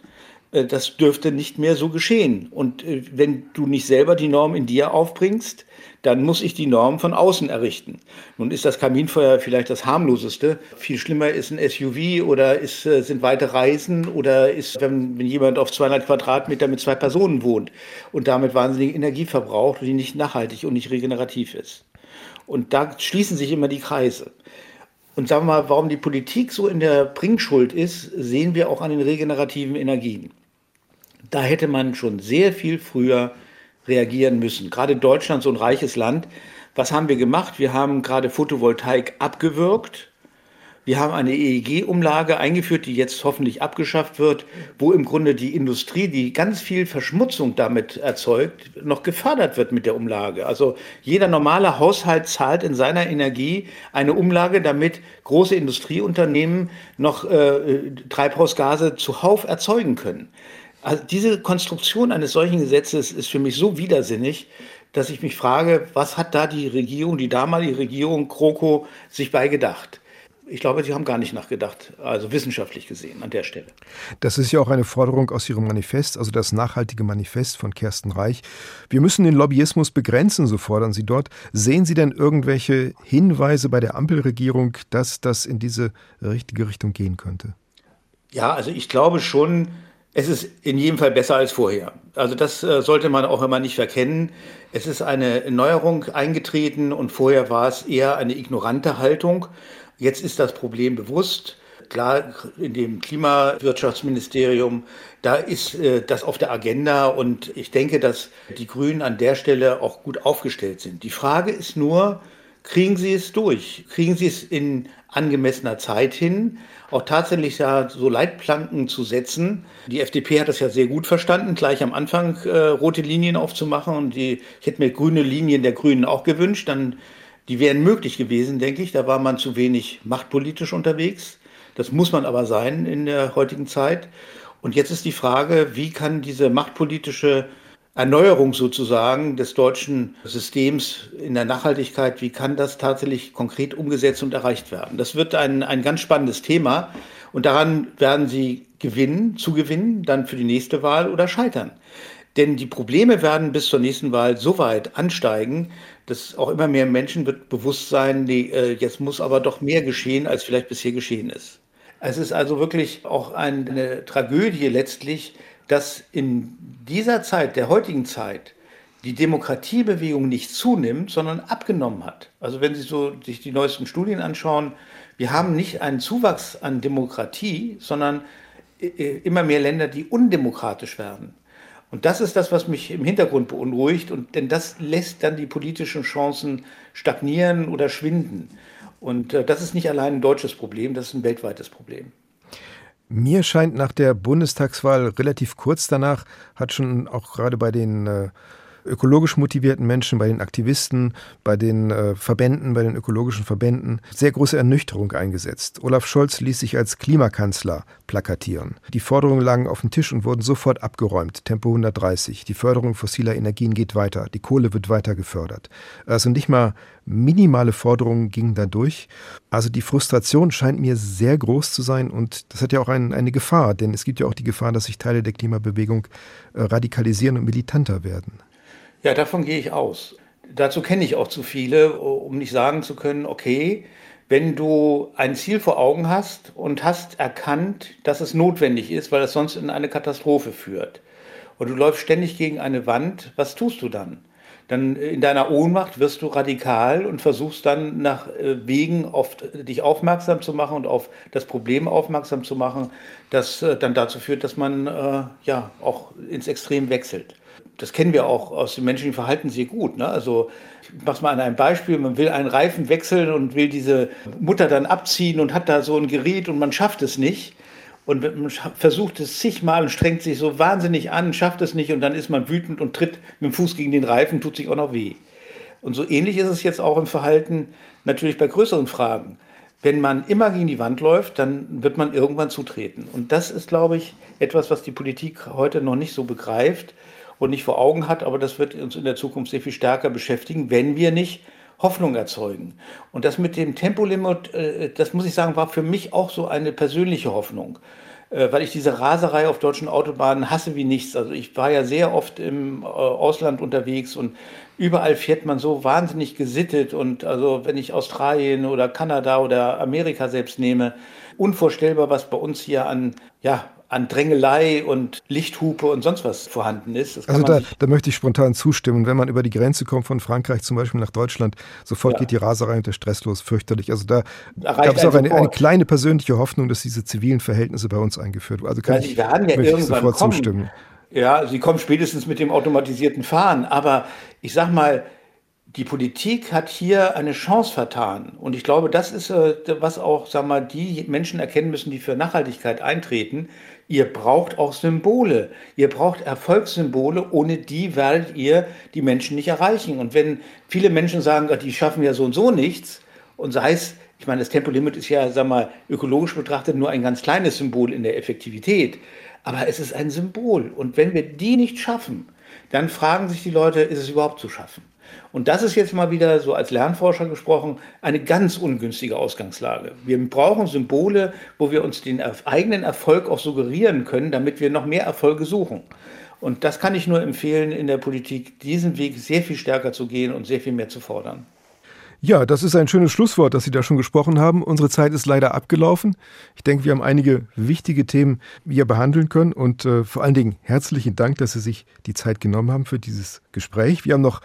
Äh, das dürfte nicht mehr so geschehen. Und äh, wenn du nicht selber die Norm in dir aufbringst, dann muss ich die Norm von außen errichten. Nun ist das Kaminfeuer vielleicht das harmloseste. Viel schlimmer ist ein SUV oder ist, äh, sind weite Reisen oder ist, wenn, wenn jemand auf 200 Quadratmeter mit zwei Personen wohnt und damit wahnsinnig Energie verbraucht, die nicht nachhaltig und nicht regenerativ ist. Und da schließen sich immer die Kreise. Und sagen wir mal, warum die Politik so in der Bringschuld ist, sehen wir auch an den regenerativen Energien. Da hätte man schon sehr viel früher reagieren müssen. Gerade Deutschland, so ein reiches Land. Was haben wir gemacht? Wir haben gerade Photovoltaik abgewürgt. Wir haben eine EEG-Umlage eingeführt, die jetzt hoffentlich abgeschafft wird, wo im Grunde die Industrie, die ganz viel Verschmutzung damit erzeugt, noch gefördert wird mit der Umlage. Also jeder normale Haushalt zahlt in seiner Energie eine Umlage, damit große Industrieunternehmen noch äh, Treibhausgase zuhauf erzeugen können. Also diese Konstruktion eines solchen Gesetzes ist für mich so widersinnig, dass ich mich frage, was hat da die Regierung, die damalige Regierung Kroko sich beigedacht? Ich glaube, sie haben gar nicht nachgedacht, also wissenschaftlich gesehen an der Stelle. Das ist ja auch eine Forderung aus Ihrem Manifest, also das nachhaltige Manifest von Kersten Reich. Wir müssen den Lobbyismus begrenzen, so fordern Sie dort. Sehen Sie denn irgendwelche Hinweise bei der Ampelregierung, dass das in diese richtige Richtung gehen könnte? Ja, also ich glaube schon, es ist in jedem Fall besser als vorher. Also das äh, sollte man auch immer nicht verkennen. Es ist eine Neuerung eingetreten und vorher war es eher eine ignorante Haltung. Jetzt ist das Problem bewusst. Klar, in dem Klimawirtschaftsministerium, da ist äh, das auf der Agenda und ich denke, dass die Grünen an der Stelle auch gut aufgestellt sind. Die Frage ist nur, kriegen sie es durch? Kriegen sie es in angemessener Zeit hin? auch tatsächlich ja so Leitplanken zu setzen. Die FDP hat das ja sehr gut verstanden, gleich am Anfang äh, rote Linien aufzumachen. Und die, ich hätte mir grüne Linien der Grünen auch gewünscht. Dann, die wären möglich gewesen, denke ich. Da war man zu wenig machtpolitisch unterwegs. Das muss man aber sein in der heutigen Zeit. Und jetzt ist die Frage, wie kann diese machtpolitische Erneuerung sozusagen des deutschen Systems in der Nachhaltigkeit, wie kann das tatsächlich konkret umgesetzt und erreicht werden? Das wird ein, ein ganz spannendes Thema und daran werden Sie gewinnen, zugewinnen, dann für die nächste Wahl oder scheitern. Denn die Probleme werden bis zur nächsten Wahl so weit ansteigen, dass auch immer mehr Menschen wird bewusst sein, nee, äh, jetzt muss aber doch mehr geschehen, als vielleicht bisher geschehen ist. Es ist also wirklich auch eine Tragödie letztlich, dass in dieser Zeit, der heutigen Zeit, die Demokratiebewegung nicht zunimmt, sondern abgenommen hat. Also wenn Sie so sich die neuesten Studien anschauen, wir haben nicht einen Zuwachs an Demokratie, sondern äh, äh, immer mehr Länder, die undemokratisch werden. Und das ist das, was mich im Hintergrund beunruhigt, und, denn das lässt dann die politischen Chancen stagnieren oder schwinden. Und äh, das ist nicht allein ein deutsches Problem, das ist ein weltweites Problem. Mir scheint nach der Bundestagswahl relativ kurz danach hat schon auch gerade bei den äh, ökologisch motivierten Menschen, bei den Aktivisten, bei den äh, Verbänden, bei den ökologischen Verbänden sehr große Ernüchterung eingesetzt. Olaf Scholz ließ sich als Klimakanzler plakatieren. Die Forderungen lagen auf dem Tisch und wurden sofort abgeräumt. Tempo 130. Die Förderung fossiler Energien geht weiter. Die Kohle wird weiter gefördert. Also nicht mal minimale Forderungen gingen da durch. Also die Frustration scheint mir sehr groß zu sein und das hat ja auch ein, eine Gefahr, denn es gibt ja auch die Gefahr, dass sich Teile der Klimabewegung äh, radikalisieren und militanter werden. Ja, davon gehe ich aus. Dazu kenne ich auch zu viele, um nicht sagen zu können, okay, wenn du ein Ziel vor Augen hast und hast erkannt, dass es notwendig ist, weil es sonst in eine Katastrophe führt, und du läufst ständig gegen eine Wand, was tust du dann? Dann in deiner Ohnmacht wirst du radikal und versuchst dann nach äh, Wegen auf dich aufmerksam zu machen und auf das Problem aufmerksam zu machen, das äh, dann dazu führt, dass man äh, ja auch ins Extrem wechselt das kennen wir auch aus dem menschlichen Verhalten sehr gut. Ne? Also ich mache mal an einem Beispiel, man will einen Reifen wechseln und will diese Mutter dann abziehen und hat da so ein Gerät und man schafft es nicht. Und man versucht es zigmal und strengt sich so wahnsinnig an, schafft es nicht und dann ist man wütend und tritt mit dem Fuß gegen den Reifen, tut sich auch noch weh. Und so ähnlich ist es jetzt auch im Verhalten natürlich bei größeren Fragen. Wenn man immer gegen die Wand läuft, dann wird man irgendwann zutreten. Und das ist, glaube ich, etwas, was die Politik heute noch nicht so begreift und nicht vor Augen hat, aber das wird uns in der Zukunft sehr viel stärker beschäftigen, wenn wir nicht Hoffnung erzeugen. Und das mit dem Tempolimit, äh, das muss ich sagen, war für mich auch so eine persönliche Hoffnung, äh, weil ich diese Raserei auf deutschen Autobahnen hasse wie nichts. Also ich war ja sehr oft im äh, Ausland unterwegs und überall fährt man so wahnsinnig gesittet und also wenn ich Australien oder Kanada oder Amerika selbst nehme, unvorstellbar, was bei uns hier an ja, an Drängelei und Lichthupe und sonst was vorhanden ist. Also da, da, möchte ich spontan zustimmen. Wenn man über die Grenze kommt von Frankreich zum Beispiel nach Deutschland, sofort ja. geht die Raserei und der Stress los, fürchterlich. Also da gab es auch eine, eine, kleine persönliche Hoffnung, dass diese zivilen Verhältnisse bei uns eingeführt wurden. Also kann also ich, ja ich sofort kommen. zustimmen. Ja, sie kommen spätestens mit dem automatisierten Fahren. Aber ich sag mal, die Politik hat hier eine Chance vertan. Und ich glaube, das ist, äh, was auch, sag mal, die Menschen erkennen müssen, die für Nachhaltigkeit eintreten. Ihr braucht auch Symbole. Ihr braucht Erfolgssymbole. Ohne die werdet ihr die Menschen nicht erreichen. Und wenn viele Menschen sagen, die schaffen ja so und so nichts, und sei es, ich meine, das Tempolimit ist ja, sag mal, ökologisch betrachtet nur ein ganz kleines Symbol in der Effektivität. Aber es ist ein Symbol. Und wenn wir die nicht schaffen, dann fragen sich die Leute, ist es überhaupt zu schaffen? Und das ist jetzt mal wieder, so als Lernforscher gesprochen, eine ganz ungünstige Ausgangslage. Wir brauchen Symbole, wo wir uns den eigenen Erfolg auch suggerieren können, damit wir noch mehr Erfolge suchen. Und das kann ich nur empfehlen, in der Politik diesen Weg sehr viel stärker zu gehen und sehr viel mehr zu fordern. Ja, das ist ein schönes Schlusswort, das Sie da schon gesprochen haben. Unsere Zeit ist leider abgelaufen. Ich denke, wir haben einige wichtige Themen hier behandeln können und äh, vor allen Dingen herzlichen Dank, dass Sie sich die Zeit genommen haben für dieses Gespräch. Wir haben noch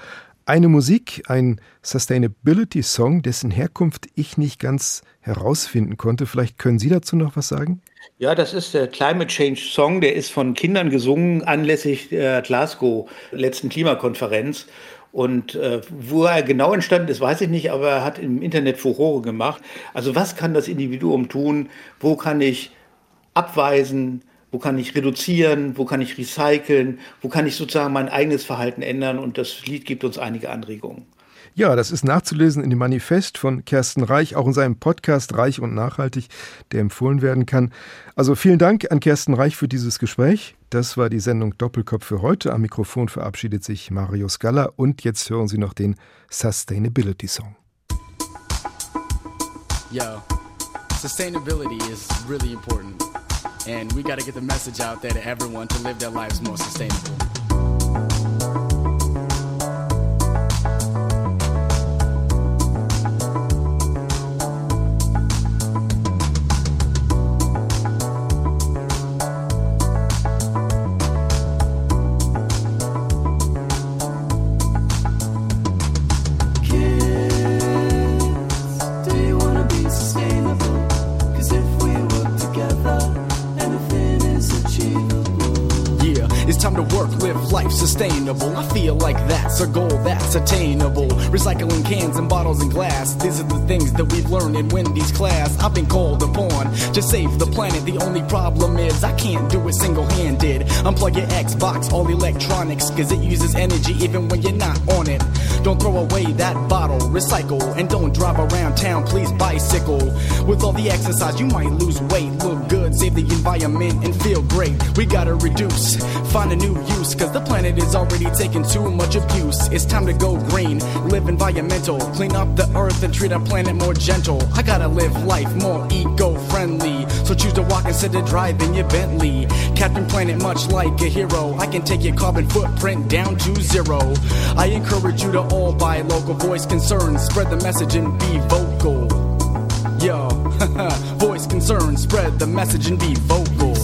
eine Musik, ein Sustainability-Song, dessen Herkunft ich nicht ganz herausfinden konnte. Vielleicht können Sie dazu noch was sagen? Ja, das ist der Climate Change Song, der ist von Kindern gesungen anlässlich der Glasgow letzten Klimakonferenz. Und äh, wo er genau entstanden ist, weiß ich nicht, aber er hat im Internet Furore gemacht. Also was kann das Individuum tun? Wo kann ich abweisen? Wo kann ich reduzieren? Wo kann ich recyceln? Wo kann ich sozusagen mein eigenes Verhalten ändern? Und das Lied gibt uns einige Anregungen. Ja, das ist nachzulesen in dem Manifest von Kersten Reich, auch in seinem Podcast Reich und Nachhaltig, der empfohlen werden kann. Also vielen Dank an Kersten Reich für dieses Gespräch. Das war die Sendung Doppelkopf für heute. Am Mikrofon verabschiedet sich Mario Scala und jetzt hören Sie noch den Sustainability Song. Yo, sustainability is really important. And we got to get the message out there to everyone to live their lives more sustainable. Life life sustainable. I feel like that's a goal that's attainable. Recycling cans and bottles and glass. These are the things that we've learned in Wendy's class. I've been called upon to save the planet. The only problem is I can't do it single handed. Unplug your Xbox, all electronics, cause it uses energy even when you're not on it. Don't throw away that bottle, recycle, and don't drive around town, please bicycle. With all the exercise, you might lose weight, look good, save the environment, and feel great. We gotta reduce, find a new use, cause the planet is already taking too much abuse. It's time to go green, live environmental, clean up the earth and treat our planet more gentle. I gotta live life more eco friendly, so choose to walk instead of driving your Bentley. Captain Planet, much like a hero, I can take your carbon footprint down to zero. I encourage you to all buy local voice concerns, spread the message and be vocal. Yo, voice concerns, spread the message and be vocal.